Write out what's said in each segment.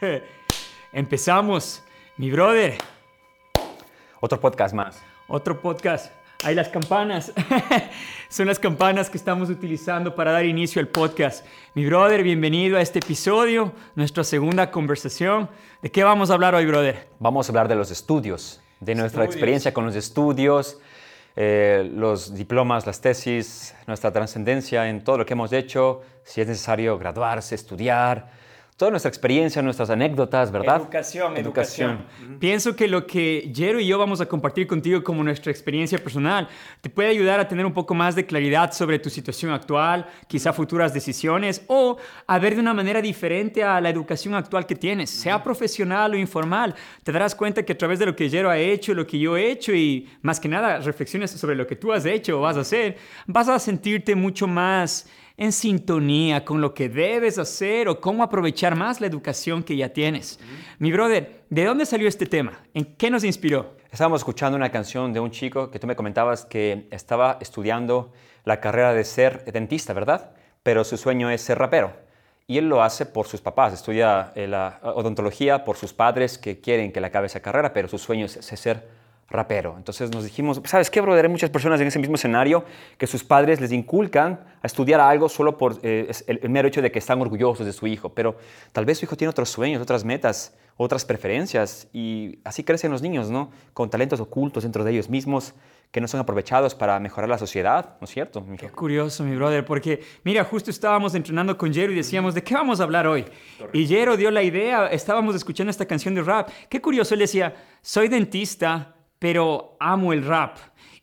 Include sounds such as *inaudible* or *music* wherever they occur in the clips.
*laughs* Empezamos, mi brother. Otro podcast más. Otro podcast. Hay las campanas. *laughs* Son las campanas que estamos utilizando para dar inicio al podcast. Mi brother, bienvenido a este episodio, nuestra segunda conversación. ¿De qué vamos a hablar hoy, brother? Vamos a hablar de los estudios, de nuestra experiencia con los estudios, eh, los diplomas, las tesis, nuestra trascendencia en todo lo que hemos hecho, si es necesario graduarse, estudiar, toda nuestra experiencia, nuestras anécdotas, ¿verdad? Educación, educación. Pienso que lo que Jero y yo vamos a compartir contigo como nuestra experiencia personal te puede ayudar a tener un poco más de claridad sobre tu situación actual, quizá futuras decisiones o a ver de una manera diferente a la educación actual que tienes, sea profesional o informal. Te darás cuenta que a través de lo que Jero ha hecho, lo que yo he hecho y más que nada reflexiones sobre lo que tú has hecho o vas a hacer, vas a sentirte mucho más en sintonía con lo que debes hacer o cómo aprovechar más la educación que ya tienes. Mi brother, ¿de dónde salió este tema? ¿En qué nos inspiró? Estábamos escuchando una canción de un chico que tú me comentabas que estaba estudiando la carrera de ser dentista, ¿verdad? Pero su sueño es ser rapero. Y él lo hace por sus papás, estudia eh, la odontología por sus padres que quieren que le acabe esa carrera, pero su sueño es ser rapero. Entonces nos dijimos, ¿sabes qué, brother? Hay muchas personas en ese mismo escenario que sus padres les inculcan a estudiar algo solo por eh, el, mero hecho de que están orgullosos de su hijo, pero tal vez su hijo tiene otros sueños, otras metas, otras preferencias y así crecen los niños, ¿no? Con talentos ocultos dentro de ellos mismos que no son aprovechados para mejorar la sociedad, ¿no es cierto? Qué curioso, mi brother, porque mira, justo estábamos entrenando con Jero y decíamos, ¿de qué vamos a hablar hoy? Y Jero dio la idea, estábamos escuchando esta canción de rap. Qué curioso, él decía, soy dentista, pero amo el rap.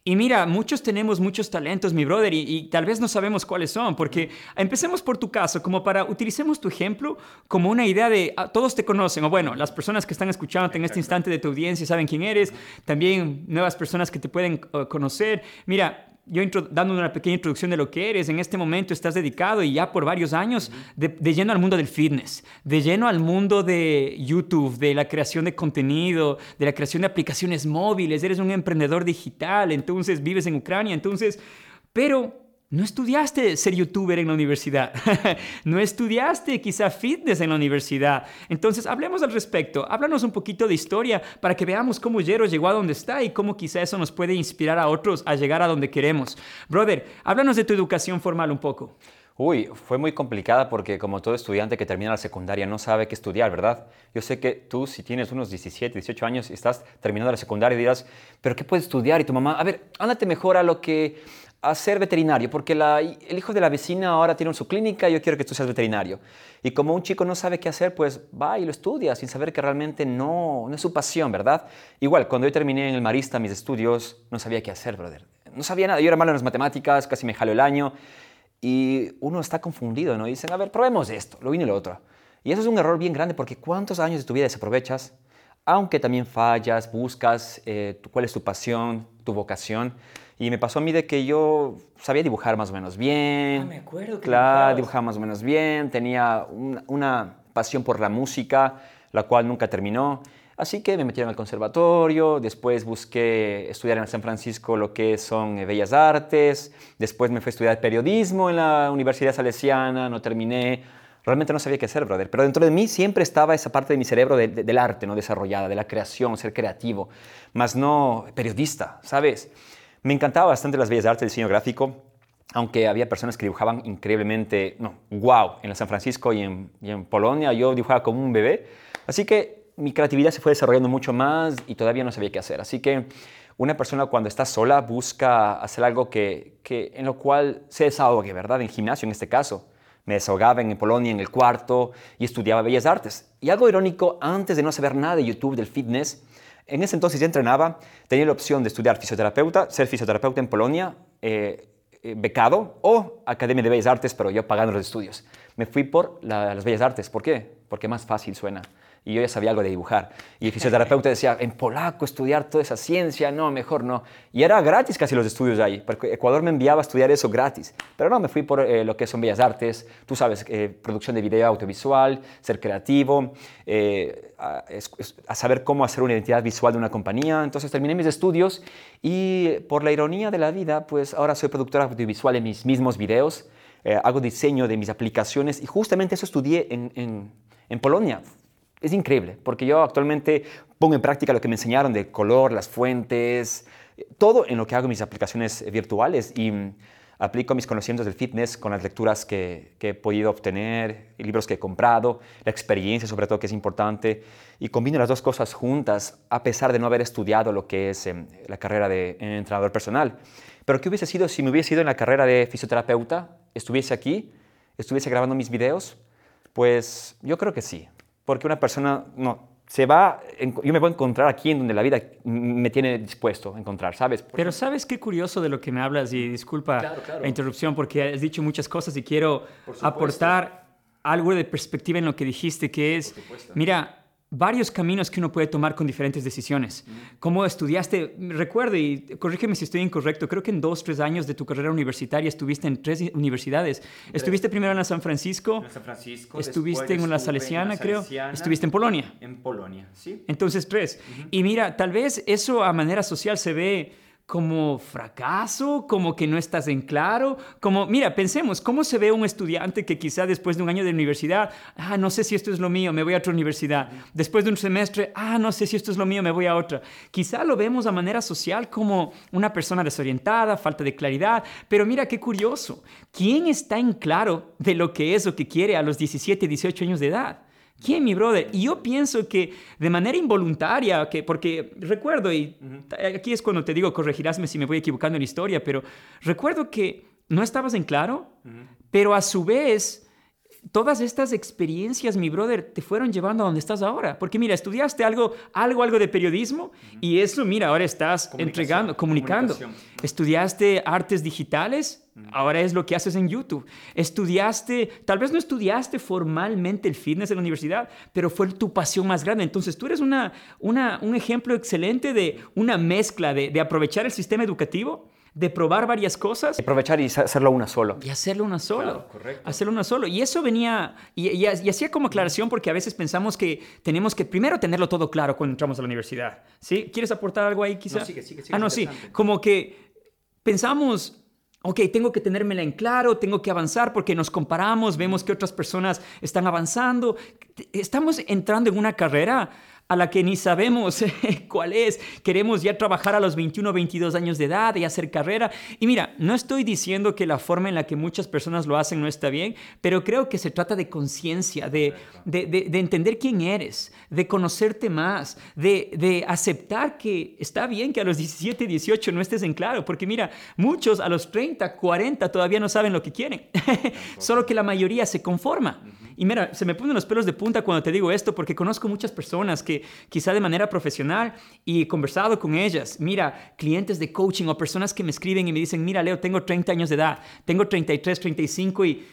Y mira, muchos tenemos muchos talentos, mi brother, y, tal vez no sabemos cuáles son, porque empecemos por tu caso, como para, utilicemos tu ejemplo como una idea de, ah, todos te conocen, o bueno, las personas que están escuchándote en este instante de tu audiencia saben quién eres, también nuevas personas que te pueden uh, conocer. Mira, yo dando una pequeña introducción de lo que eres, en este momento estás dedicado y ya por varios años de, lleno al mundo del fitness, de lleno al mundo de YouTube, de la creación de contenido, de la creación de aplicaciones móviles, eres un emprendedor digital, entonces vives en Ucrania, entonces, pero no estudiaste ser youtuber en la universidad. *laughs* no estudiaste quizá fitness en la universidad. Entonces, hablemos al respecto. Háblanos un poquito de historia para que veamos cómo Jero llegó a donde está y cómo quizá eso nos puede inspirar a otros a llegar a donde queremos. Brother, háblanos de tu educación formal un poco. Uy, fue muy complicada porque como todo estudiante que termina la secundaria no sabe qué estudiar, ¿verdad? Yo sé que tú si tienes unos 17, 18 años y estás terminando la secundaria dirás, pero ¿qué puedes estudiar? Y tu mamá, a ver, ándate mejor a lo que a ser veterinario, porque el hijo de la vecina ahora tiene su clínica y yo quiero que tú seas veterinario. Y como un chico no sabe qué hacer, pues va y lo estudia sin saber que realmente no, no es su pasión, ¿verdad? Igual, cuando yo terminé en el Marista mis estudios, no sabía qué hacer, brother. No sabía nada. Yo era malo en las matemáticas, casi me jaló el año. Y uno está confundido, ¿no? Y dicen, a ver, probemos esto, lo vino y lo otro. Y eso es un error bien grande porque ¿cuántos años de tu vida desaprovechas? Aunque también fallas, buscas eh, cuál es tu pasión, tu vocación. Y me pasó a mí de que yo sabía dibujar más o menos bien. Ah, me acuerdo que Claro, dibujaba más o menos bien. Tenía una, pasión por la música, la cual nunca terminó. Así que me metieron al conservatorio, después busqué estudiar en San Francisco lo que son eh, Bellas Artes, después me fui a estudiar periodismo en la Universidad Salesiana, no terminé, realmente no sabía qué hacer, brother, pero dentro de mí siempre estaba esa parte de mi cerebro del arte, ¿no? Desarrollada, de la creación, ser creativo, más no periodista, ¿sabes? Me encantaba bastante las bellas artes, el diseño gráfico, aunque había personas que dibujaban increíblemente, no, wow, en San Francisco y en, Polonia yo dibujaba como un bebé. Así que mi creatividad se fue desarrollando mucho más y todavía no sabía qué hacer. Así que una persona cuando está sola busca hacer algo que, que, en lo cual se desahogue, ¿verdad? En gimnasio en este caso. Me desahogaba en Polonia en el cuarto y estudiaba bellas artes. Y algo irónico, antes de no saber nada de YouTube, del fitness, en ese entonces ya entrenaba, tenía la opción de estudiar fisioterapeuta, ser fisioterapeuta en Polonia, eh, eh, becado, o Academia de Bellas Artes, pero yo pagando los estudios. Me fui por las Bellas Artes. ¿Por qué? Porque más fácil suena y yo ya sabía algo de dibujar. Y el fisioterapeuta decía, en polaco estudiar toda esa ciencia, no, mejor no. Y era gratis casi los estudios ahí, porque Ecuador me enviaba a estudiar eso gratis. Pero no, me fui por eh, lo que son bellas artes, tú sabes, eh, producción de video audiovisual, ser creativo, eh, a, a, saber cómo hacer una identidad visual de una compañía. Entonces terminé mis estudios y por la ironía de la vida, pues ahora soy productor audiovisual en mis mismos videos. hago diseño de mis aplicaciones y justamente eso estudié en, en, en Polonia es increíble, porque yo actualmente pongo en práctica lo que me enseñaron de color, las fuentes, todo en lo que hago mis aplicaciones virtuales y mm, aplico mis conocimientos del fitness con las lecturas que, he podido obtener, libros que he comprado, la experiencia sobre todo que es importante y combino las dos cosas juntas a pesar de no haber estudiado lo que es em, la carrera de entrenador personal. Pero ¿qué hubiese sido si me hubiese ido en la carrera de fisioterapeuta? ¿Estuviese aquí? ¿Estuviese grabando mis videos? Pues yo creo que sí, porque una persona no, se va, yo me voy a encontrar aquí en donde la vida me tiene dispuesto a encontrar, ¿sabes? Pero ¿sabes qué curioso de lo que me hablas? Y disculpa la interrupción porque has dicho muchas cosas y quiero aportar algo de perspectiva en lo que dijiste, que es, mira, varios caminos que uno puede tomar con diferentes decisiones. Como estudiaste, recuerdo, y corrígeme si estoy incorrecto, creo que en dos, tres años de tu carrera universitaria estuviste en tres universidades. Estuviste primero en la San Francisco. En San Francisco. Estuviste en la Salesiana, creo. Estuviste en Polonia. En Polonia, sí. Entonces, tres. Y mira, tal vez eso a manera social se ve como fracaso, como que no estás en claro, como, mira, pensemos, ¿cómo se ve un estudiante que quizá después de un año de universidad, ah, no sé si esto es lo mío, me voy a otra universidad, después de un semestre, ah, no sé si esto es lo mío, me voy a otra. Quizá lo vemos a manera social como una persona desorientada, falta de claridad, pero mira qué curioso, ¿quién está en claro de lo que es o que quiere a los 17, 18 años de edad? ¿Quién, mi brother? Y yo pienso que de manera involuntaria, que, porque recuerdo, y aquí es cuando te digo, corregirásme si me voy equivocando en la historia, pero recuerdo que no estabas en claro, pero a su vez todas estas experiencias, mi brother, te fueron llevando a donde estás ahora. Porque mira, estudiaste algo, algo, algo de periodismo y eso, mira, ahora estás entregando, comunicando. Estudiaste artes digitales, ahora es lo que haces en YouTube. Estudiaste, tal vez no estudiaste formalmente el fitness en la universidad, pero fue tu pasión más grande. Entonces tú eres una, una un ejemplo excelente de una mezcla de, de aprovechar el sistema educativo de probar varias cosas. Aprovechar y hacerlo una solo. Y hacerlo una solo. correcto. Hacerlo una solo. Y eso venía, y, hacía como aclaración porque a veces pensamos que tenemos que primero tenerlo todo claro cuando entramos a la universidad. ¿Sí? ¿Quieres aportar algo ahí quizás? No, sigue, sigue, sigue, ah, no, sí. Como que pensamos... Ok, tengo que tenérmela en claro, tengo que avanzar porque nos comparamos, vemos que otras personas están avanzando. Estamos entrando en una carrera a la que ni sabemos *laughs* cuál es. Queremos ya trabajar a los 21 o 22 años de edad y hacer carrera. Y mira, no estoy diciendo que la forma en la que muchas personas lo hacen no está bien, pero creo que se trata de conciencia, de, de, entender quién eres, de conocerte más, de, de aceptar que está bien que a los 17, 18 no estés en claro, porque mira, muchos a los 30, 40 todavía no saben lo que quieren, *laughs* solo que la mayoría se conforma. Y mira, se me ponen los pelos de punta cuando te digo esto, porque conozco muchas personas que quizá de manera profesional y he conversado con ellas, mira, clientes de coaching o personas que me escriben y me dicen, mira, Leo, tengo 30 años de edad, tengo 33, 35 y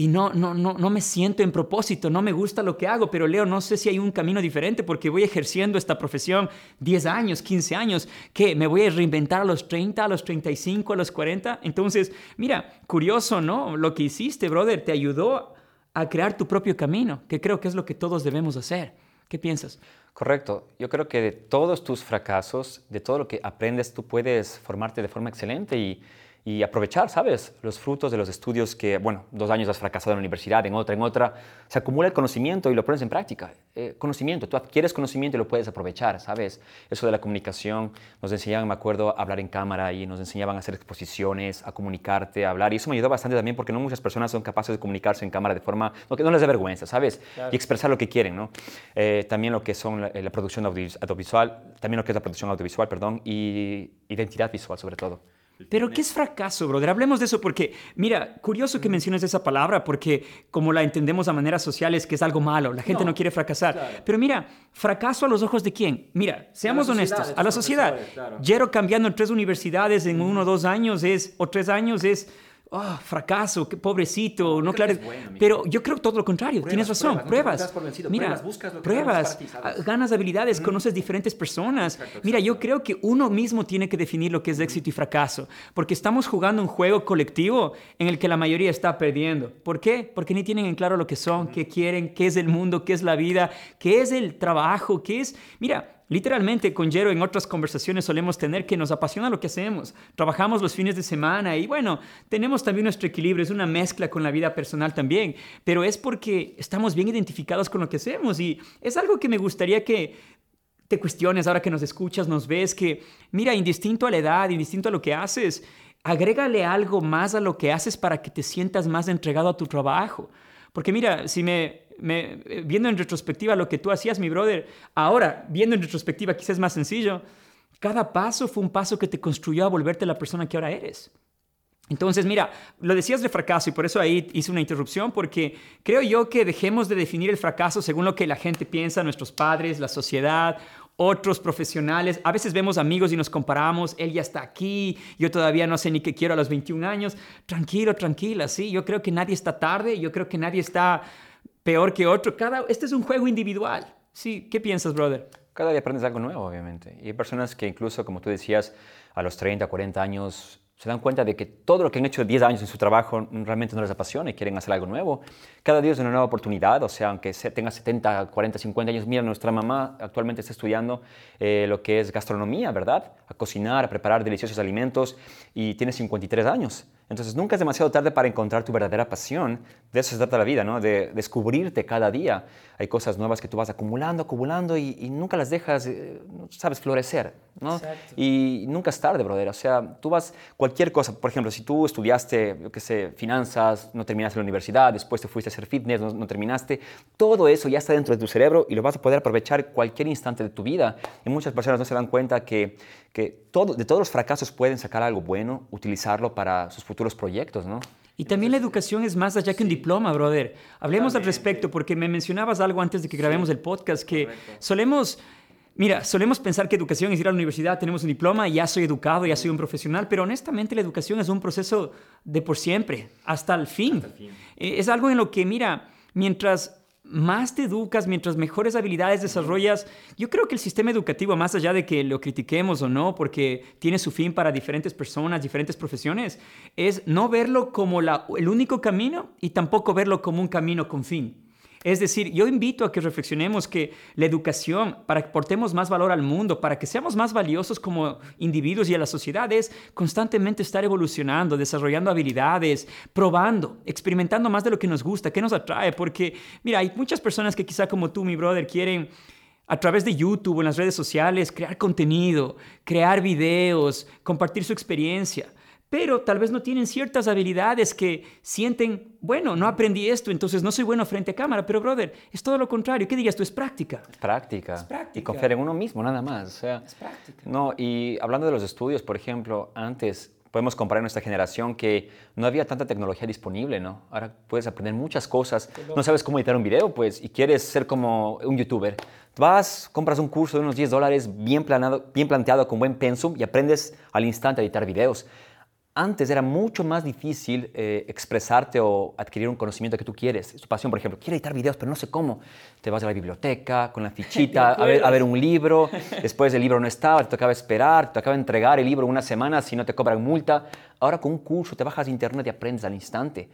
y no, no, no, no me siento en propósito, no me gusta lo que hago, pero Leo, no sé si hay un camino diferente porque voy ejerciendo esta profesión 10 años, 15 años, que me voy a reinventar a los 30, a los 35, a los 40. Entonces, mira, curioso, ¿no? Lo que hiciste, brother, te ayudó a crear tu propio camino, que creo que es lo que todos debemos hacer. ¿Qué piensas? Correcto. Yo creo que de todos tus fracasos, de todo lo que aprendes, tú puedes formarte de forma excelente y y aprovechar, ¿sabes? Los frutos de los estudios que, bueno, dos años has fracasado en la universidad, en otra, en otra, se acumula el conocimiento y lo pones en práctica. Eh, conocimiento, tú adquieres conocimiento y lo puedes aprovechar, ¿sabes? Eso de la comunicación, nos enseñaban, me acuerdo, a hablar en cámara y nos enseñaban a hacer exposiciones, a comunicarte, a hablar, y eso me ayudó bastante también porque no muchas personas son capaces de comunicarse en cámara de forma, no, que no les dé vergüenza, ¿sabes? Y expresar lo que quieren, ¿no? Eh, también lo que son la, la producción audiovisual, también lo que es la producción audiovisual, perdón, y identidad visual sobre todo. Pero ¿qué es fracaso, brother? Hablemos de eso porque, mira, curioso que menciones esa palabra porque como la entendemos a manera social es que es algo malo, la gente no, quiere fracasar. Pero mira, fracaso a los ojos de quién? Mira, seamos honestos, a la sociedad. Claro. cambiando en tres universidades en uno o dos años es, o tres años es oh, fracaso, qué pobrecito, no, claro. pero yo creo todo lo contrario, tienes razón, pruebas. Mira, pruebas, ah, ganas habilidades, conoces diferentes personas. Mira, yo creo que uno mismo tiene que definir lo que es éxito y fracaso, porque estamos jugando un juego colectivo en el que la mayoría está perdiendo. ¿Por qué? Porque ni tienen en claro lo que son, qué quieren, qué es el mundo, qué es la vida, qué es el trabajo, qué es... Mira, literalmente con Jero en otras conversaciones solemos tener que nos apasiona lo que hacemos. Trabajamos los fines de semana y bueno, tenemos también nuestro equilibrio, es una mezcla con la vida personal también, pero es porque estamos bien identificados con lo que hacemos y es algo que me gustaría que te cuestiones ahora que nos escuchas, nos ves, que mira, indistinto a la edad, indistinto a lo que haces, agrégale algo más a lo que haces para que te sientas más entregado a tu trabajo. Porque mira, si me eh, viendo en retrospectiva lo que tú hacías, mi brother, ahora, viendo en retrospectiva, quizás es más sencillo, cada paso fue un paso que te construyó a volverte la persona que ahora eres. Entonces, mira, lo decías de fracaso y por eso ahí hice una interrupción, porque creo yo que dejemos de definir el fracaso según lo que la gente piensa, nuestros padres, la sociedad, otros profesionales. A veces vemos amigos y nos comparamos, él ya está aquí, yo todavía no sé ni qué quiero a los 21 años. Tranquilo, tranquila, sí, yo creo que nadie está tarde, yo creo que nadie está peor que otro. Cada, este es un juego individual. Sí, ¿qué piensas, brother? Cada día aprendes algo nuevo, obviamente. Y hay personas que incluso, como tú decías, a los 30, 40 años se dan cuenta de que todo lo que han hecho 10 años en su trabajo realmente no les apasiona y quieren hacer algo nuevo. Cada día es una nueva oportunidad, o sea, aunque tenga 70, 40, 50 años, mira, nuestra mamá actualmente está estudiando eh, lo que es gastronomía, ¿verdad? A cocinar, a preparar deliciosos alimentos y tiene 53 años. Entonces nunca es demasiado tarde para encontrar tu verdadera pasión. De eso se trata la vida, ¿no? De descubrirte cada día. Hay cosas nuevas que tú vas acumulando, acumulando y, nunca las dejas, eh, sabes, florecer, ¿no? Exacto. Y nunca es tarde, brother. O sea, tú vas, cualquier cosa, por ejemplo, si tú estudiaste, yo qué sé, finanzas, no terminaste la universidad, después te fuiste hacer fitness, no, no terminaste, todo eso ya está dentro de tu cerebro y lo vas a poder aprovechar cualquier instante de tu vida. Y muchas personas no se dan cuenta que que todo, de todos los fracasos pueden sacar algo bueno, utilizarlo para sus futuros proyectos, ¿no? Y también la educación es más allá que un diploma, brother. Hablemos al respecto, porque me mencionabas algo antes de que grabemos el podcast, que solemos, mira, solemos pensar que educación es ir a la universidad, tenemos un diploma, ya soy educado, ya soy un profesional, pero honestamente la educación es un proceso de por siempre, hasta el fin. Hasta el fin. Eh, es algo en lo que, mira, mientras más te educas, mientras mejores habilidades desarrollas, yo creo que el sistema educativo, más allá de que lo critiquemos o no, porque tiene su fin para diferentes personas, diferentes profesiones, es no verlo como el único camino y tampoco verlo como un camino con fin. Es decir, yo invito a que reflexionemos que la educación, para que aportemos más valor al mundo, para que seamos más valiosos como individuos y a la sociedad, es constantemente estar evolucionando, desarrollando habilidades, probando, experimentando más de lo que nos gusta, que nos atrae. Porque, mira, hay muchas personas que quizá como tú, mi brother, quieren a través de YouTube en las redes sociales crear contenido, crear videos, compartir su experiencia pero tal vez no tienen ciertas habilidades que sienten, bueno, no aprendí esto, entonces no soy bueno frente a cámara, pero brother, es todo lo contrario, ¿qué digas tú? Es práctica. Es práctica. Es práctica. Y confiar en uno mismo, nada más. O sea, es práctica. No, y hablando de los estudios, por ejemplo, antes podemos comparar nuestra generación que no había tanta tecnología disponible, ¿no? Ahora puedes aprender muchas cosas. No sabes cómo editar un video, pues, y quieres ser como un youtuber. Vas, compras un curso de unos 10 dólares bien, bien planteado, con buen pensum, y aprendes al instante a editar videos antes era mucho más difícil eh, expresarte o adquirir un conocimiento que tú quieres. Tu pasión, por ejemplo, quiero editar videos, pero no sé cómo. Te vas a la biblioteca con la fichita *laughs* a ver, a ver, un libro, *laughs* después el libro no estaba, te tocaba esperar, te tocaba entregar el libro una semana si no te cobran multa. Ahora con un curso te bajas a internet y aprendes al instante.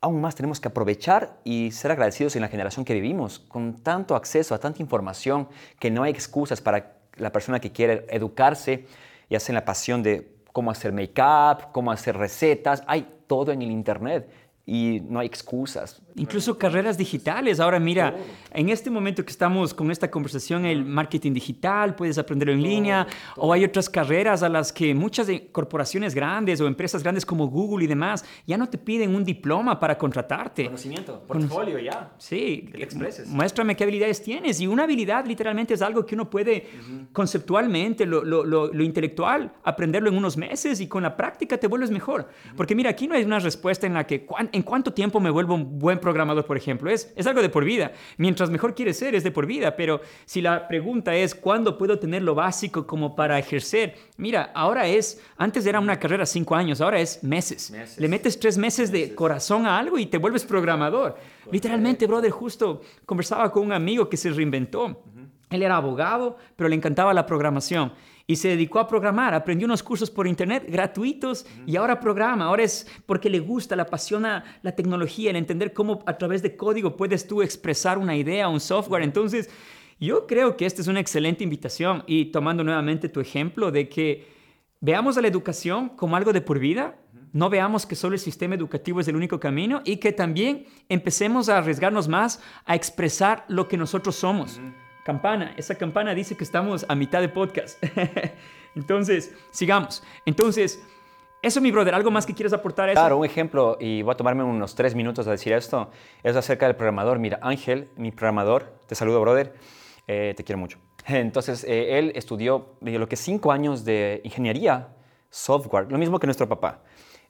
Aún más tenemos que aprovechar y ser agradecidos en la generación que vivimos, con tanto acceso a tanta información que no hay excusas para la persona que quiere educarse y hace la pasión de cómo hacer make-up, cómo hacer recetas, hay todo en el Internet y no hay excusas. Incluso carreras digitales. Ahora mira, en este momento que estamos con esta conversación, el marketing digital, puedes aprenderlo en línea, o hay otras carreras a las que muchas corporaciones grandes o empresas grandes como Google y demás ya no te piden un diploma para contratarte. Conocimiento, portfolio ya. Sí, que te expreses. muéstrame qué habilidades tienes. Y una habilidad literalmente es algo que uno puede conceptualmente, lo, lo, lo, intelectual, aprenderlo en unos meses y con la práctica te vuelves mejor. Porque mira, aquí no hay una respuesta en la que ¿en cuánto tiempo me vuelvo un buen programador, por ejemplo? Es, es algo de por vida. Mientras mejor quieres ser, es de por vida. Pero si la pregunta es, ¿cuándo puedo tener lo básico como para ejercer? Mira, ahora es, antes era una carrera cinco años, ahora es meses. Le metes tres meses, de corazón a algo y te vuelves programador. Literalmente, brother, justo conversaba con un amigo que se reinventó. Él era abogado, pero le encantaba la programación y se dedicó a programar, aprendió unos cursos por internet gratuitos y ahora programa, ahora es porque le gusta, le apasiona la tecnología, el entender cómo a través de código puedes tú expresar una idea, un software. Entonces, Yo creo que esta es una excelente invitación y tomando nuevamente tu ejemplo de que veamos a la educación como algo de por vida, no veamos que solo el sistema educativo es el único camino y que también empecemos a arriesgarnos más a expresar lo que nosotros somos. Campana, esa campana dice que estamos a mitad de podcast. *laughs* Entonces, sigamos. Entonces, eso, mi brother, ¿algo más que quieras aportar a eso? Claro, un ejemplo, y voy a tomarme unos tres minutos a decir esto, es acerca del programador. Mira, Ángel, mi programador, te saludo, brother, eh, te quiero mucho. *laughs* Entonces, eh, él estudió lo que cinco años de ingeniería software, lo mismo que nuestro papá.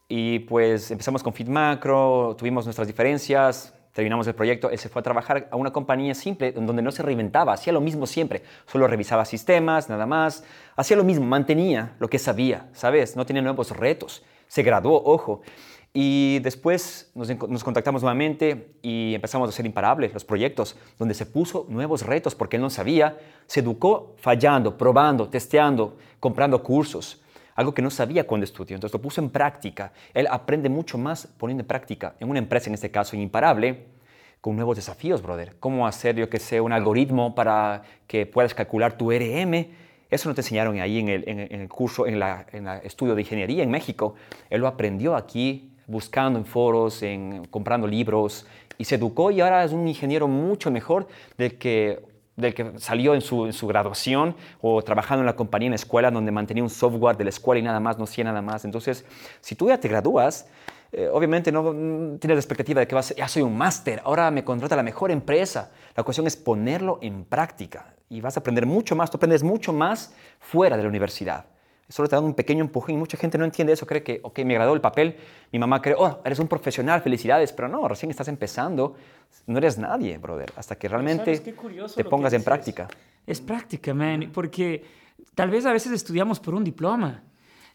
Y pues empezamos con FitMacro, tuvimos nuestras diferencias, terminamos el proyecto, él se fue a trabajar a una compañía simple donde no se reinventaba, hacía lo mismo siempre, solo revisaba sistemas, nada más, hacía lo mismo, mantenía lo que sabía, ¿sabes? No tenía nuevos retos, se graduó, ojo. Y después nos, contactamos nuevamente y empezamos a ser imparables los proyectos, donde se puso nuevos retos porque él no sabía, se educó fallando, probando, testeando, comprando cursos algo que no sabía cuando estudió. Entonces lo puso en práctica. Él aprende mucho más poniendo en práctica, en una empresa, en este caso imparable, con nuevos desafíos, brother. Cómo hacer, yo que sé, un algoritmo para que puedas calcular tu RM. Eso no te enseñaron ahí en el, curso, en el estudio de ingeniería en México. Él lo aprendió aquí, buscando en foros, comprando libros, y se educó y ahora es un ingeniero mucho mejor del que del que salió en su, graduación o trabajando en la compañía en la escuela donde mantenía un software de la escuela y nada más, no hacía nada más. Entonces, si tú ya te gradúas, eh, obviamente no tienes la expectativa de que vas, ya soy un máster, ahora me contrata la mejor empresa. La cuestión es ponerlo en práctica y vas a aprender mucho más, tú aprendes mucho más fuera de la universidad solo te dan un pequeño empujón y mucha gente no entiende eso, cree que, ok, me agradó el papel, mi mamá cree, oh, eres un profesional, felicidades, pero no, recién estás empezando, no eres nadie, brother, hasta que realmente te pongas en práctica. Es práctica, man, porque tal vez a veces estudiamos por un diploma.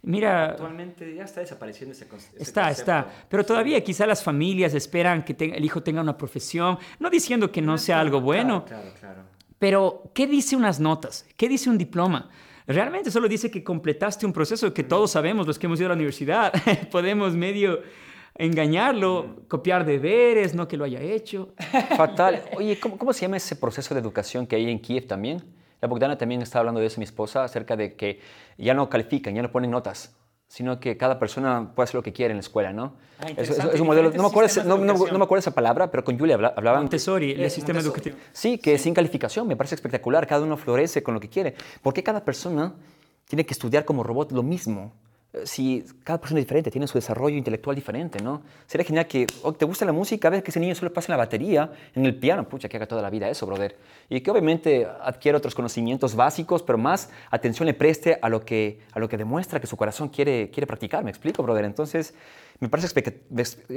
Mira, actualmente ya está desapareciendo ese, concepto. Está, está. Pero todavía quizá las familias esperan que el hijo tenga una profesión, no diciendo que no sea algo bueno. Claro, claro, Pero, ¿qué dice unas notas? ¿Qué dice un diploma? Realmente solo dice que completaste un proceso que todos sabemos, los que hemos ido a la universidad, *laughs* podemos medio engañarlo, copiar deberes, no que lo haya hecho. Fatal. *laughs* Oye, ¿cómo, ¿cómo, se llama ese proceso de educación que hay en Kiev también? La Bogdana también está hablando de eso, mi esposa, acerca de que ya no califican, ya no ponen notas sino que cada persona puede hacer lo que quiere en la escuela, ¿no? Ah, es, un modelo, no me, acuerdo, no, no, me, acuerdo, esa palabra, pero con Julia hablaban... Montessori, el sistema educativo. Sí, que sin calificación, me parece espectacular, cada uno florece con lo que quiere. ¿Por qué cada persona tiene que estudiar como robot lo mismo? Si cada persona es diferente, tiene su desarrollo intelectual diferente, ¿no? Sería genial que, oh, te gusta la música, a ver que ese niño solo pasa en la batería, en el piano, pucha, que haga toda la vida eso, brother. Y que obviamente adquiera otros conocimientos básicos, pero más atención le preste a lo que, a lo que demuestra que su corazón quiere, quiere practicar, ¿me explico, brother? Entonces, me parece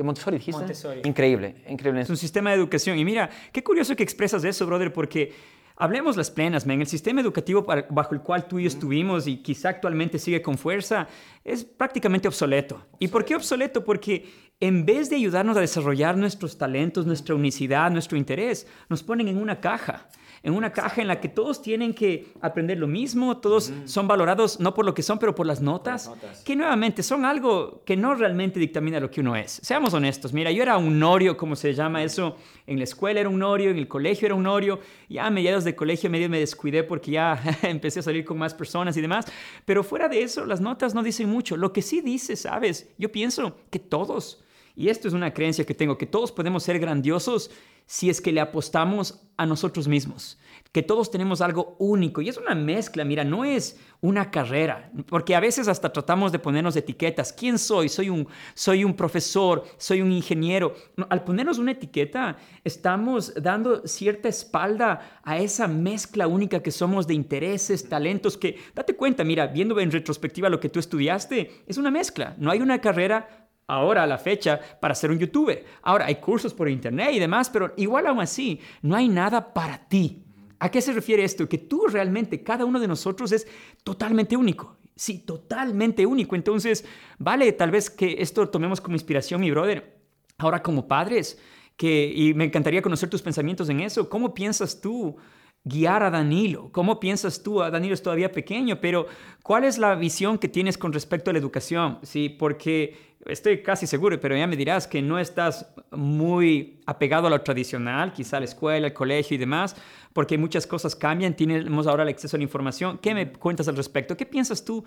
Montessori, dijiste. Montessori. Increíble, increíble. Es un sistema de educación. Y mira, qué curioso que expresas eso, brother, porque Hablemos las plenas, men. El sistema educativo bajo el cual tú y yo estuvimos y quizá actualmente sigue con fuerza es prácticamente obsoleto. ¿Y por qué obsoleto? Porque en vez de ayudarnos a desarrollar nuestros talentos, nuestra unicidad, nuestro interés, nos ponen en una caja en una caja en la que todos tienen que aprender lo mismo, todos son valorados no por lo que son, pero por las notas, que nuevamente son algo que no realmente dictamina lo que uno es. Seamos honestos, mira, yo era un norio, como se llama eso, en la escuela era un norio, en el colegio era un norio, ya a mediados de colegio medio me descuidé porque ya *laughs* empecé a salir con más personas y demás, pero fuera de eso, las notas no dicen mucho. Lo que sí dice, ¿sabes? Yo pienso que todos, y esto es una creencia que tengo, que todos podemos ser grandiosos si es que le apostamos a nosotros mismos, que todos tenemos algo único y es una mezcla, mira, no es una carrera, porque a veces hasta tratamos de ponernos etiquetas, ¿quién soy? Soy un, soy un profesor, soy un ingeniero. al ponernos una etiqueta, estamos dando cierta espalda a esa mezcla única que somos de intereses, talentos, que date cuenta, mira, viendo en retrospectiva lo que tú estudiaste, es una mezcla, no hay una carrera ahora la fecha para ser un youtuber. Ahora hay cursos por internet y demás, pero igual aún así no hay nada para ti. ¿A qué se refiere esto? Que tú realmente, cada uno de nosotros es totalmente único. Sí, totalmente único. Entonces, vale, tal vez que esto tomemos como inspiración, mi brother. Ahora como padres, que, y me encantaría conocer tus pensamientos en eso. ¿Cómo piensas tú guiar a Danilo? ¿Cómo piensas tú? A Danilo es todavía pequeño, pero ¿cuál es la visión que tienes con respecto a la educación? Sí, porque estoy casi seguro, pero ya me dirás que no estás muy apegado a lo tradicional, quizá la escuela, el colegio y demás, porque muchas cosas cambian, tenemos ahora el acceso a la información. ¿Qué me cuentas al respecto? ¿Qué piensas tú?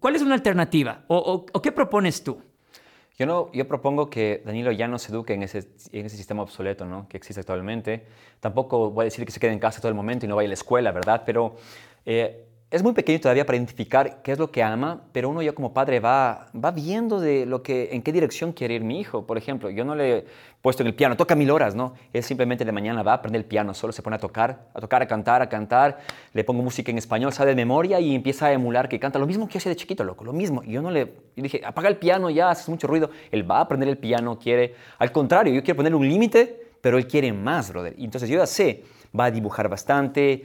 ¿Cuál es una alternativa? ¿O, qué propones tú? Yo, no, yo propongo que Danilo ya no se eduque en ese, en ese sistema obsoleto ¿no? que existe actualmente. Tampoco voy a decir que se quede en casa todo el momento y no vaya a la escuela, ¿verdad? Pero eh, es muy pequeño todavía para identificar qué es lo que ama, pero uno ya como padre va, va viendo de lo que, en qué dirección quiere ir mi hijo. Por ejemplo, yo no le he puesto en el piano, toca mil horas, ¿no? Él simplemente de mañana va a aprender el piano, solo se pone a tocar, a tocar, a cantar, a cantar, le pongo música en español, sabe de memoria y empieza a emular que canta lo mismo que yo hacía de chiquito, loco, lo mismo. Y yo no le dije, apaga el piano ya, haces mucho ruido. Él va a aprender el piano, quiere, al contrario, yo quiero ponerle un límite, pero él quiere más, brother. Entonces yo ya sé, va a dibujar bastante,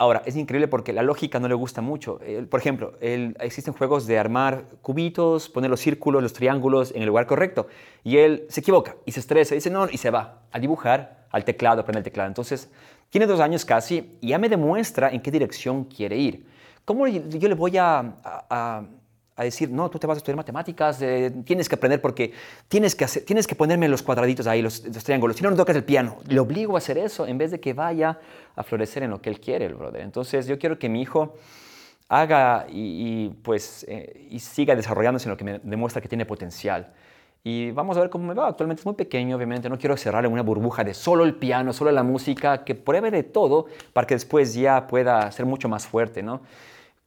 Ahora, es increíble porque la lógica no le gusta mucho. por ejemplo, existen juegos de armar cubitos, poner los círculos, los triángulos en el lugar correcto. Y él se equivoca y se estresa, y dice no, y se va a dibujar al teclado, aprende el teclado. Entonces, tiene dos años casi y ya me demuestra en qué dirección quiere ir. ¿Cómo yo le voy a a decir, no, tú te vas a estudiar matemáticas, eh, tienes que aprender porque tienes que, hacer, tienes que ponerme los cuadraditos ahí, los, triángulos, si no, no tocas el piano. Le obligo a hacer eso en vez de que vaya a florecer en lo que él quiere, el brother. Entonces yo quiero que mi hijo haga y, pues, eh, y siga desarrollándose en lo que me demuestra que tiene potencial. Y vamos a ver cómo me va. Actualmente es muy pequeño, obviamente. No quiero cerrarle una burbuja de solo el piano, solo la música, que pruebe de todo para que después ya pueda ser mucho más fuerte, ¿no?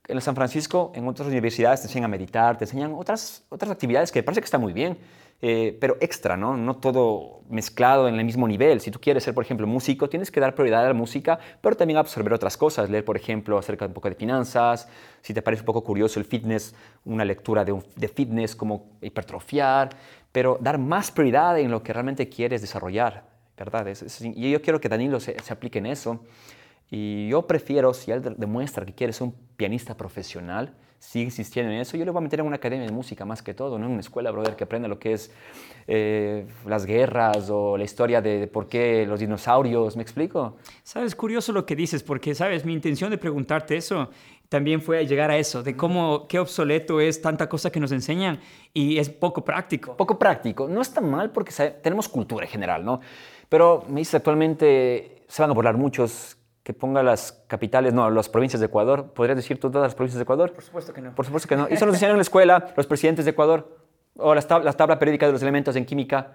En San Francisco, en otras universidades te enseñan a meditar, te enseñan otras, otras actividades que parece que están muy bien, eh, pero extra, ¿no? No todo mezclado en el mismo nivel. Si tú quieres ser, por ejemplo, músico, tienes que dar prioridad a la música, pero también absorber otras cosas. Leer, por ejemplo, acerca un poco de finanzas. Si te parece un poco curioso el fitness, una lectura de, de fitness, como hipertrofiar, pero dar más prioridad en lo que realmente quieres desarrollar, ¿verdad? y yo quiero que Danilo se, se aplique en eso. Y yo prefiero, si él demuestra que quiere ser un pianista profesional, sigue insistiendo en eso, yo le voy a meter en una academia de música más que todo, no en una escuela, brother, que aprenda lo que es eh, las guerras o la historia de, por qué los dinosaurios, ¿me explico? Sabes, curioso lo que dices, porque, sabes, mi intención de preguntarte eso también fue llegar a eso, de cómo, qué obsoleto es tanta cosa que nos enseñan y es poco práctico. Poco práctico, no está mal porque tenemos cultura en general, ¿no? Pero me dice actualmente, se van a burlar muchos que ponga las capitales, no, las provincias de Ecuador. ¿Podrías decir tú todas las provincias de Ecuador? Por supuesto que no. Por supuesto que no. Eso nos enseñaron en la escuela los presidentes de Ecuador. O la tabla, periódica de los elementos en química.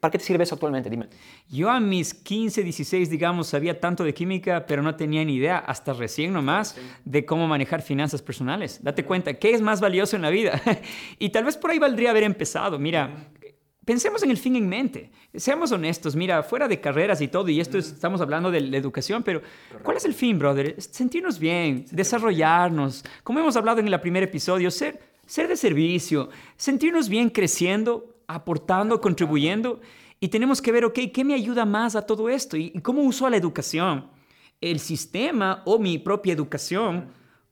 ¿Para qué te sirve eso actualmente? Dime. Yo a mis 15, 16, digamos, sabía tanto de química, pero no tenía ni idea, hasta recién nomás, de cómo manejar finanzas personales. Date cuenta, ¿qué es más valioso en la vida? *laughs* y tal vez por ahí valdría haber empezado. Mira, pensemos en el fin en mente. Seamos honestos, mira, fuera de carreras y todo, y esto estamos hablando de la educación, pero ¿cuál es el fin, brother? Sentirnos bien, desarrollarnos, como hemos hablado en el primer episodio, ser, ser de servicio, sentirnos bien creciendo, aportando, contribuyendo, y tenemos que ver, ok, ¿qué me ayuda más a todo esto? ¿Y, y cómo uso la educación? ¿El sistema o mi propia educación?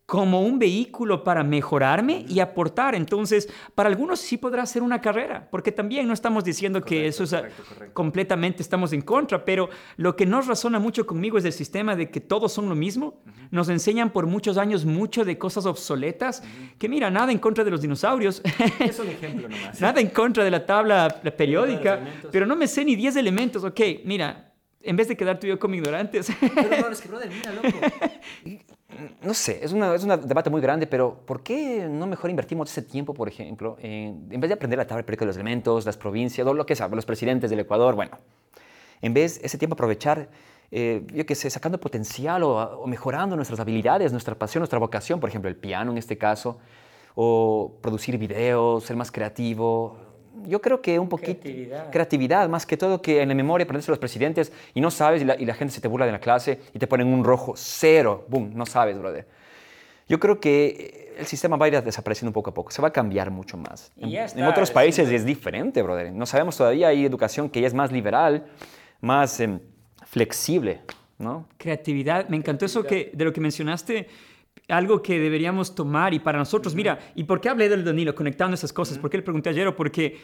Como un vehículo para mejorarme y aportar. Entonces, para algunos sí podrá ser una carrera, porque también no estamos diciendo que eso es completamente estamos en contra, pero lo que nos razona mucho conmigo es el sistema de que todos son lo mismo. Nos enseñan por muchos años mucho de cosas obsoletas, que mira, nada en contra de los dinosaurios. *laughs* Es un ejemplo nomás. *laughs* nada en contra de la tabla periódica, pero no me sé ni 10 elementos. Ok, mira, en vez de quedar tú y yo como ignorantes. Pero no, *laughs* es que, brother, mira, loco. No sé, es, es un debate muy grande, pero ¿por qué no mejor invertimos ese tiempo, por ejemplo, en, vez de aprender la tabla periódica de los elementos, las provincias, lo que sea, los presidentes del Ecuador, bueno, en vez ese tiempo aprovechar, eh, yo qué sé, sacando potencial o, o, mejorando nuestras habilidades, nuestra pasión, nuestra vocación, por ejemplo, el piano en este caso, o producir videos, ser más creativo, yo creo que un poquito... Creatividad. Creatividad, más que todo que en la memoria aprendes a los presidentes y no sabes y la, gente se te burla de la clase y te ponen un rojo, cero, boom, no sabes, brother. Yo creo que el sistema va a ir desapareciendo poco a poco, se va a cambiar mucho más. En, otros países es, diferente, brother. No sabemos todavía, hay educación que ya es más liberal, más em, flexible, ¿no? Creatividad, me encantó eso que, de lo que mencionaste algo que deberíamos tomar y para nosotros, mira, ¿y por qué hablé del Danilo conectando esas cosas? ¿Por qué le pregunté a Jero? Porque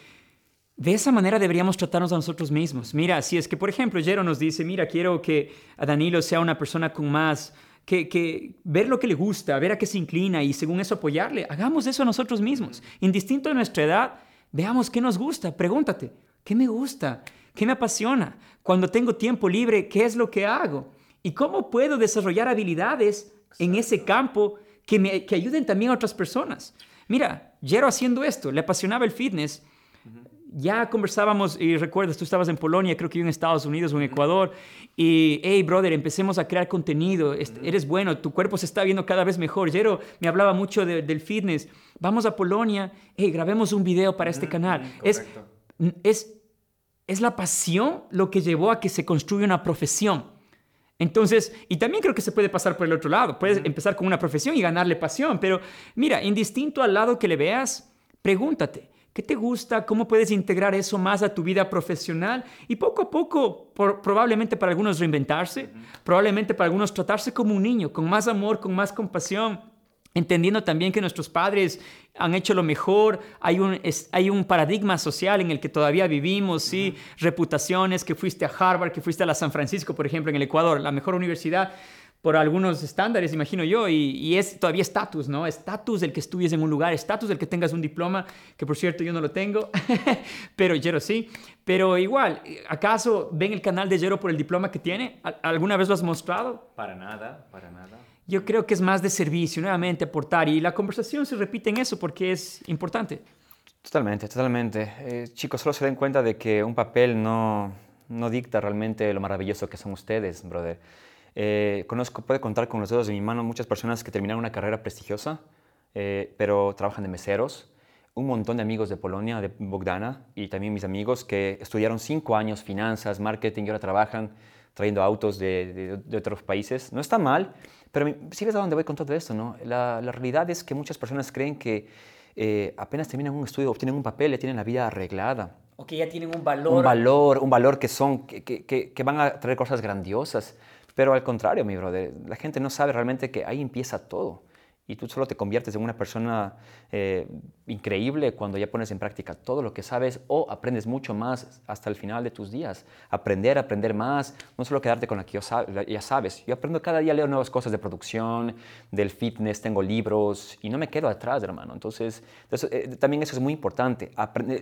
de esa manera deberíamos tratarnos a nosotros mismos. Mira, si es que, por ejemplo, Jero nos dice, mira, quiero que a Danilo sea una persona con más, que, que ver lo que le gusta, ver a qué se inclina y según eso apoyarle, hagamos eso a nosotros mismos. Indistinto de nuestra edad, veamos qué nos gusta, pregúntate, ¿qué me gusta? ¿Qué me apasiona? Cuando tengo tiempo libre, ¿qué es lo que hago? ¿Y cómo puedo desarrollar habilidades en ese campo que, me, que ayuden también a otras personas? Mira, Jero haciendo esto, le apasionaba el fitness. Ya conversábamos, y recuerdas, tú estabas en Polonia, creo que yo en Estados Unidos o en Ecuador, y, hey, brother, empecemos a crear contenido, eres bueno, tu cuerpo se está viendo cada vez mejor. Jero me hablaba mucho del fitness. Vamos a Polonia, hey, grabemos un video para este canal. Es, es, es la pasión lo que llevó a que se construya una profesión. Entonces, y también creo que se puede pasar por el otro lado. Puedes empezar con una profesión y ganarle pasión, pero mira, indistinto al lado que le veas, pregúntate, ¿qué te gusta? ¿Cómo puedes integrar eso más a tu vida profesional? Y poco a poco, probablemente para algunos reinventarse, probablemente para algunos tratarse como un niño, con más amor, con más compasión entendiendo también que nuestros padres han hecho lo mejor, hay un, hay un paradigma social en el que todavía vivimos, ¿sí? reputaciones, que fuiste a Harvard, que fuiste a la San Francisco, por ejemplo, en el Ecuador, la mejor universidad por algunos estándares, imagino yo, y, es todavía estatus, ¿no? Estatus del que estudies en un lugar, estatus del que tengas un diploma, que por cierto yo no lo tengo, *laughs* pero Jero sí. Pero igual, ¿acaso ven el canal de Jero por el diploma que tiene? ¿Alguna vez lo has mostrado? Para nada, para nada yo creo que es más de servicio, nuevamente aportar. Y la conversación se repite en eso porque es importante. Totalmente, totalmente. Eh, chicos, solo se den cuenta de que un papel no, no dicta realmente lo maravilloso que son ustedes, brother. Eh, conozco, puede contar con los dedos de mi mano muchas personas que terminaron una carrera prestigiosa, eh, pero trabajan de meseros. Un montón de amigos de Polonia, de Bogdana, y también mis amigos que estudiaron cinco años finanzas, marketing y ahora trabajan trayendo autos de, de otros países. No está mal, pero sí ves a dónde voy con todo esto, ¿no? La, la realidad es que muchas personas creen que eh, apenas terminan un estudio, obtienen un papel, ya tienen la vida arreglada. O que ya tienen un valor. Un valor, un valor que son, que, que, que van a traer cosas grandiosas. Pero al contrario, mi brother, la gente no sabe realmente que ahí empieza todo y tú solo te conviertes en una persona eh, increíble cuando ya pones en práctica todo lo que sabes o aprendes mucho más hasta el final de tus días. Aprender, aprender más, no solo quedarte con lo que ya sabes. Yo aprendo cada día, leo nuevas cosas de producción, del fitness, tengo libros y no me quedo atrás, hermano. Entonces, eh, también eso es muy importante.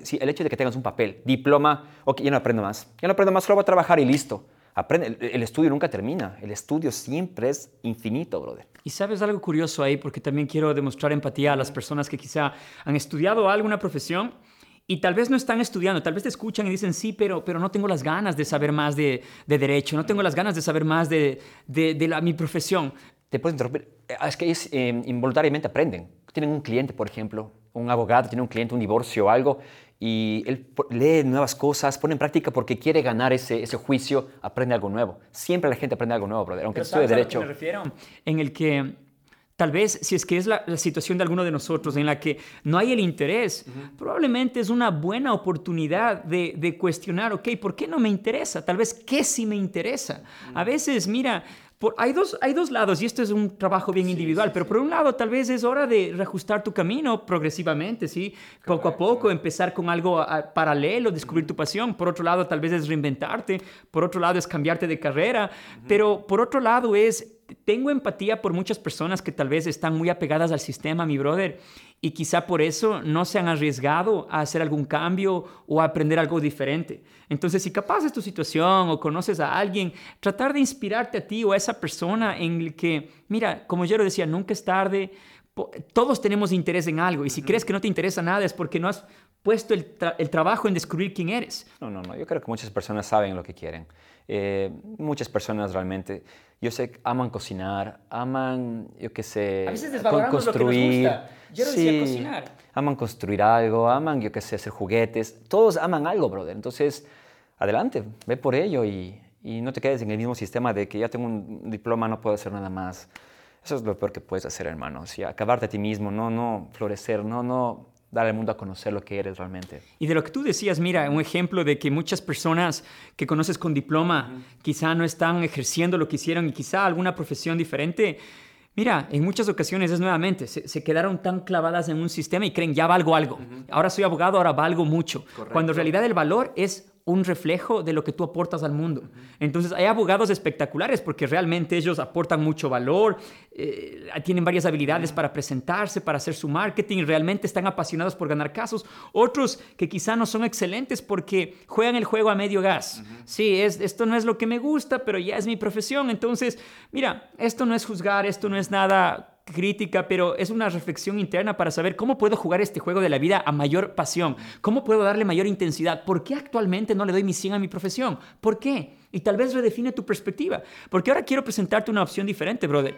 sí, el hecho de que tengas un papel, diploma, ok, ya no aprendo más. Ya no aprendo más, solo voy a trabajar y listo. Aprende, el, estudio nunca termina, el estudio siempre es infinito, brother. Y sabes algo curioso ahí, porque también quiero demostrar empatía a las personas que quizá han estudiado alguna profesión y tal vez no están estudiando, tal vez te escuchan y dicen, sí, pero, pero no tengo las ganas de saber más de, derecho, no tengo las ganas de saber más de, de, la, mi profesión. Te puedo interrumpir, es que es, eh, involuntariamente aprenden. Tienen un cliente, por ejemplo, un abogado tiene un cliente, un divorcio o algo, y él lee nuevas cosas, pone en práctica porque quiere ganar ese, ese juicio, aprende algo nuevo. Siempre la gente aprende algo nuevo, brother, aunque estudie derecho. A me refiero? En el que tal vez si es que es la, situación de alguno de nosotros en la que no hay el interés, probablemente es una buena oportunidad de, de, cuestionar, ok, ¿por qué no me interesa? Tal vez, ¿qué sí me interesa? A veces, mira, hay, dos, hay dos lados y esto es un trabajo bien individual, pero por un lado tal vez es hora de reajustar tu camino progresivamente, ¿sí? Poco a poco, empezar con algo paralelo, descubrir tu pasión. Por otro lado tal vez es reinventarte, por otro lado es cambiarte de carrera, pero por otro lado es tengo empatía por muchas personas que tal vez están muy apegadas al sistema, mi brother, y quizá por eso no se han arriesgado a hacer algún cambio o a aprender algo diferente. Entonces, si capaz es tu situación o conoces a alguien, tratar de inspirarte a ti o a esa persona en el que, mira, como yo lo decía, nunca es tarde, todos tenemos interés en algo y si crees que no te interesa nada es porque no has puesto el, el, trabajo en descubrir quién eres. No, no, no, yo creo que muchas personas saben lo que quieren. Eh, muchas personas realmente, yo sé, aman cocinar, aman, yo qué sé, a veces construir. Lo que nos gusta. Yo sí, decía cocinar. Aman construir algo, aman, yo qué sé, hacer juguetes. Todos aman algo, brother. Entonces, adelante, ve por ello y, y no te quedes en el mismo sistema de que ya tengo un diploma, no puedo hacer nada más. Eso es lo peor que puedes hacer, hermano. O acabarte a ti mismo, no, no florecer, no, no dar al mundo a conocer lo que eres realmente. Y de lo que tú decías, mira, un ejemplo de que muchas personas que conoces con diploma quizá no están ejerciendo lo que hicieron y quizá alguna profesión diferente. Mira, en muchas ocasiones es nuevamente, se, quedaron tan clavadas en un sistema y creen, ya valgo algo. Ahora soy abogado, ahora valgo mucho. Cuando en realidad el valor es un reflejo de lo que tú aportas al mundo. Entonces hay abogados espectaculares porque realmente ellos aportan mucho valor, eh, tienen varias habilidades para presentarse, para hacer su marketing, realmente están apasionados por ganar casos. Otros que quizá no son excelentes porque juegan el juego a medio gas. Sí, es, esto no es lo que me gusta, pero ya es mi profesión. Entonces, mira, esto no es juzgar, esto no es nada crítica, pero es una reflexión interna para saber cómo puedo jugar este juego de la vida a mayor pasión, cómo puedo darle mayor intensidad, por qué actualmente no le doy mi 100 a mi profesión, por qué. Y tal vez redefine tu perspectiva, porque ahora quiero presentarte una opción diferente, brother.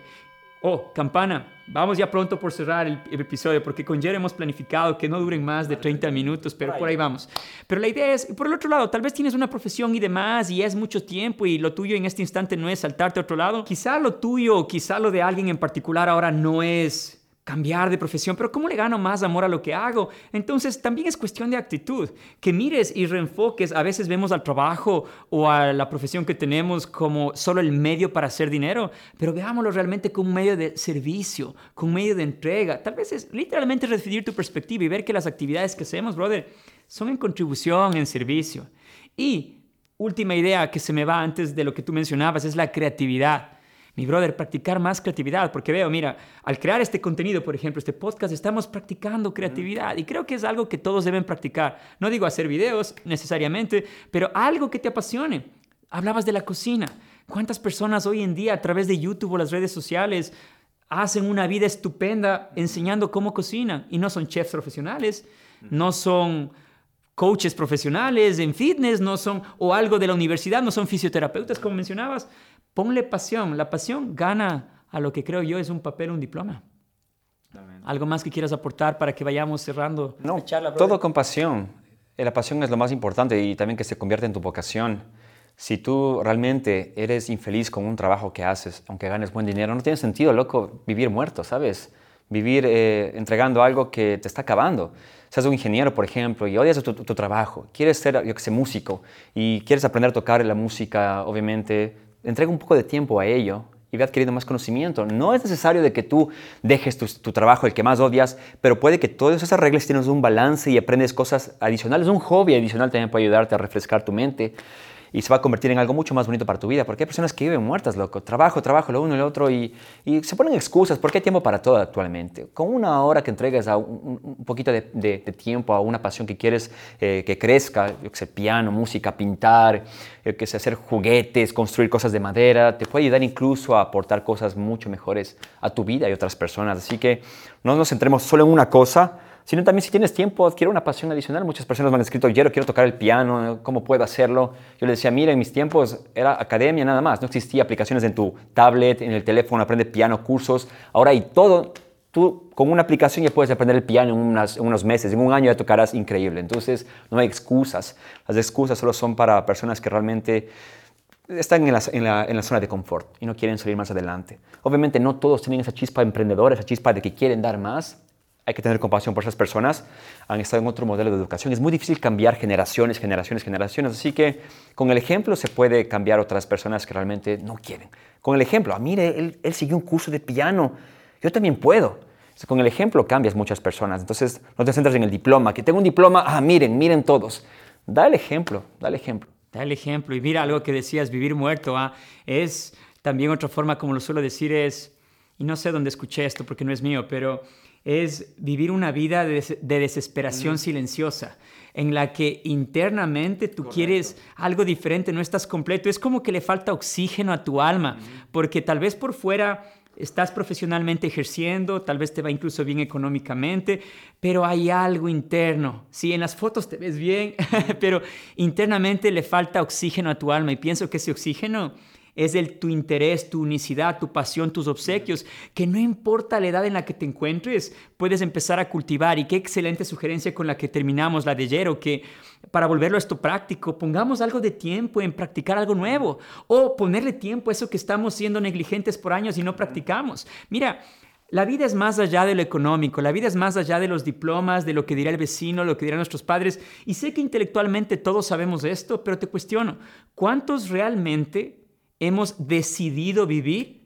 Oh, campana, vamos ya pronto por cerrar el, episodio, porque con Jerry hemos planificado que no duren más de 30 minutos, pero por ahí vamos. Pero la idea es, por el otro lado, tal vez tienes una profesión y demás, y es mucho tiempo, y lo tuyo en este instante no es saltarte a otro lado. Quizá lo tuyo, quizá lo de alguien en particular ahora no es cambiar de profesión, pero ¿cómo le gano más amor a lo que hago? Entonces también es cuestión de actitud, que mires y reenfoques. A veces vemos al trabajo o a la profesión que tenemos como solo el medio para hacer dinero, pero veámoslo realmente como un medio de servicio, como un medio de entrega. Tal vez es literalmente redefinir tu perspectiva y ver que las actividades que hacemos, brother, son en contribución, en servicio. Y última idea que se me va antes de lo que tú mencionabas es la creatividad mi brother, practicar más creatividad, porque veo, mira, al crear este contenido, por ejemplo, este podcast, estamos practicando creatividad y creo que es algo que todos deben practicar. No digo hacer videos necesariamente, pero algo que te apasione. Hablabas de la cocina. ¿Cuántas personas hoy en día a través de YouTube o las redes sociales hacen una vida estupenda enseñando cómo cocinan y no son chefs profesionales, no son coaches profesionales en fitness, no son, o algo de la universidad, no son fisioterapeutas, como mencionabas. Ponle pasión. La pasión gana a lo que creo yo es un papel, un diploma. ¿Algo más que quieras aportar para que vayamos cerrando no, Todo con pasión. La pasión es lo más importante y también que se convierta en tu vocación. Si tú realmente eres infeliz con un trabajo que haces, aunque ganes buen dinero, no tiene sentido, loco, vivir muerto, ¿sabes? Vivir eh, entregando algo que te está acabando. Seas un ingeniero, por ejemplo, y odias tu, tu trabajo, quieres ser, yo que sé, músico, y quieres aprender a tocar la música, obviamente, entrega un poco de tiempo a ello y ve adquiriendo más conocimiento. No es necesario de que tú dejes tu, trabajo, el que más odias, pero puede que todas esas reglas tienes un balance y aprendes cosas adicionales. Un hobby adicional también puede ayudarte a refrescar tu mente y se va a convertir en algo mucho más bonito para tu vida, porque hay personas que viven muertas, loco, trabajo, trabajo, lo uno y lo otro, y, y se ponen excusas, porque hay tiempo para todo actualmente. Con una hora que entregues a un, poquito de, de, tiempo a una pasión que quieres eh, que crezca, yo que sé, piano, música, pintar, yo que sé, hacer juguetes, construir cosas de madera, te puede ayudar incluso a aportar cosas mucho mejores a tu vida y a otras personas. Así que no nos centremos solo en una cosa, sino también si tienes tiempo, adquiere una pasión adicional. Muchas personas me han escrito, quiero, quiero tocar el piano, ¿cómo puedo hacerlo? Yo les decía, mira, en mis tiempos era academia nada más, no existía aplicaciones en tu tablet, en el teléfono, aprende piano, cursos. Ahora hay todo. Tú con una aplicación ya puedes aprender el piano en, unos meses, en un año ya tocarás increíble. Entonces no hay excusas. Las excusas solo son para personas que realmente están en la, en, la, en la, zona de confort y no quieren salir más adelante. Obviamente no todos tienen esa chispa emprendedora, esa chispa de que quieren dar más, hay que tener compasión por esas personas, han estado en otro modelo de educación. Es muy difícil cambiar generaciones, generaciones, generaciones. Así que con el ejemplo se puede cambiar otras personas que realmente no quieren. Con el ejemplo, ah, mire, él, él siguió un curso de piano, yo también puedo. Con el ejemplo cambias muchas personas. Entonces no te centras en el diploma, que tengo un diploma, ah, miren, miren todos. Da el ejemplo, da el ejemplo. Da el ejemplo. Y mira algo que decías, vivir muerto, ah, es también otra forma, como lo suelo decir, es, y no sé dónde escuché esto porque no es mío, pero es vivir una vida de, desesperación silenciosa, en la que internamente tú quieres algo diferente, no estás completo. Es como que le falta oxígeno a tu alma, porque tal vez por fuera estás profesionalmente ejerciendo, tal vez te va incluso bien económicamente, pero hay algo interno. Sí, en las fotos te ves bien, *laughs* pero internamente le falta oxígeno a tu alma y pienso que ese oxígeno es el, tu interés, tu unicidad, tu pasión, tus obsequios, que no importa la edad en la que te encuentres, puedes empezar a cultivar. Y qué excelente sugerencia con la que terminamos la de Yero, que para volverlo a esto práctico, pongamos algo de tiempo en practicar algo nuevo o ponerle tiempo a eso que estamos siendo negligentes por años y no practicamos. Mira, la vida es más allá de lo económico, la vida es más allá de los diplomas, de lo que dirá el vecino, lo que dirán nuestros padres. Y sé que intelectualmente todos sabemos esto, pero te cuestiono, ¿cuántos realmente hemos decidido vivir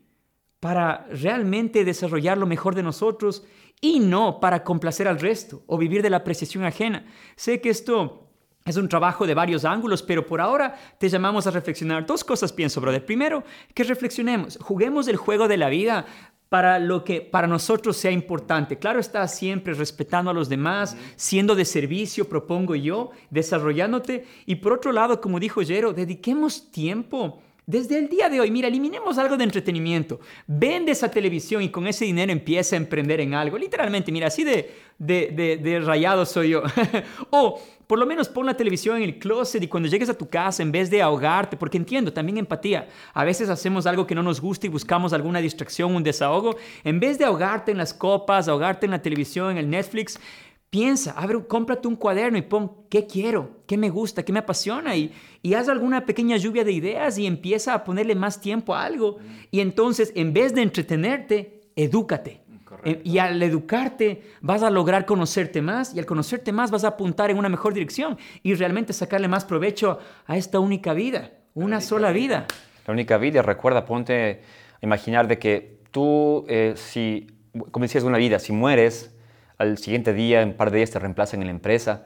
para realmente desarrollar lo mejor de nosotros y no para complacer al resto o vivir de la apreciación ajena. Sé que esto Es un trabajo de varios ángulos, pero por ahora te llamamos a reflexionar. Dos cosas pienso, brother. Primero, que reflexionemos, juguemos el juego de la vida para lo que para nosotros sea importante. Claro está siempre respetando a los demás, siendo de servicio, propongo yo, desarrollándote. Y por otro lado, como dijo Jero, dediquemos tiempo desde el día de hoy, mira, eliminemos algo de entretenimiento. Vende esa televisión y con ese dinero empieza a emprender en algo. Literalmente, mira, así de, rayado soy yo. *laughs* o por lo menos pon la televisión en el closet y cuando llegues a tu casa, en vez de ahogarte, porque entiendo, también empatía. A veces hacemos algo que no nos gusta y buscamos alguna distracción, un desahogo. En vez de ahogarte en las copas, ahogarte en la televisión, en el Netflix, Piensa, abre, cómprate un cuaderno y pon qué quiero, qué me gusta, qué me apasiona y, y haz alguna pequeña lluvia de ideas y empieza a ponerle más tiempo a algo. Y entonces, en vez de entretenerte, edúcate. Eh, y al educarte vas a lograr conocerte más y al conocerte más vas a apuntar en una mejor dirección y realmente sacarle más provecho a esta única vida, una sola vida. La única vida, recuerda, ponte a imaginar de que tú, eh, si, como decías, una vida, si mueres, al siguiente día, en un par de días te reemplazan en la empresa.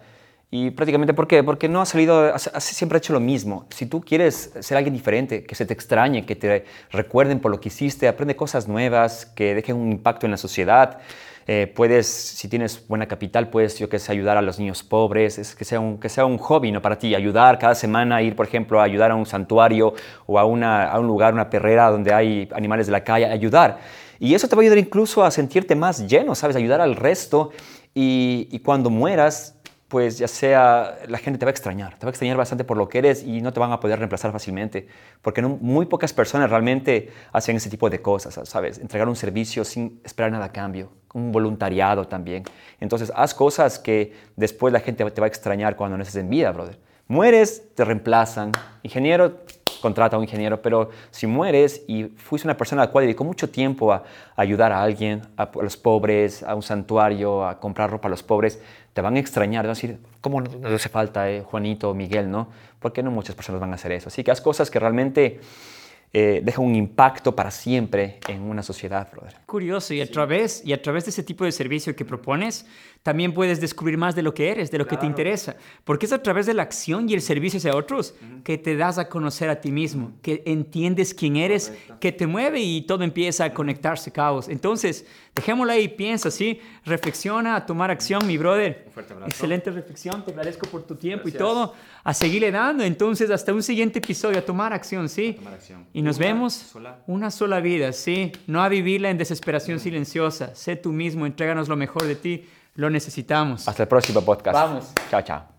Y prácticamente, ¿por qué? Porque no ha salido, siempre ha hecho lo mismo. Si tú quieres ser alguien diferente, que se te extrañe, que te recuerden por lo que hiciste, aprende cosas nuevas, que dejen un impacto en la sociedad. Eh, puedes, si tienes buena capital, puedes, yo que sé, ayudar a los niños pobres, es que sea un, que sea un hobby ¿no? para ti, ayudar cada semana, ir, por ejemplo, a ayudar a un santuario o a, una, a un lugar, una perrera donde hay animales de la calle, ayudar. Y eso te va a ayudar incluso a sentirte más lleno, ¿sabes? Ayudar al resto. Y, cuando mueras, pues ya sea, la gente te va a extrañar, te va a extrañar bastante por lo que eres y no te van a poder reemplazar fácilmente, porque muy pocas personas realmente hacen ese tipo de cosas, ¿sabes? Entregar un servicio sin esperar nada a cambio, un voluntariado también. Entonces, haz cosas que después la gente te va a extrañar cuando no estés en vida, brother. Mueres, te reemplazan. Ingeniero, contrata a un ingeniero, pero si mueres y fuiste una persona a la cual dedicó mucho tiempo a, ayudar a alguien, a, los pobres, a un santuario, a comprar ropa a los pobres, te van a extrañar, van a decir, ¿cómo no, hace falta eh, Juanito o Miguel, no? Porque no muchas personas van a hacer eso. Así que haz cosas que realmente eh, deja un impacto para siempre en una sociedad, brother. Curioso, y a, través, y a través de ese tipo de servicio que propones, también puedes descubrir más de lo que eres, de lo que te interesa, porque es a través de la acción y el servicio hacia otros que te das a conocer a ti mismo, que entiendes quién eres, que te mueve y todo empieza a conectarse, caos. Entonces, dejémoslo ahí, piensa, ¿sí? Reflexiona, a tomar acción, mi brother. Excelente reflexión, te agradezco por tu tiempo y todo, a seguirle dando. Entonces, hasta un siguiente episodio, a tomar acción, ¿sí? tomar acción. Y nos vemos una sola vida, ¿sí? No a vivirla en desesperación silenciosa. Sé tú mismo, entréganos lo mejor de ti. Lo necesitamos. Hasta el próximo podcast. Vamos. Chao, chao.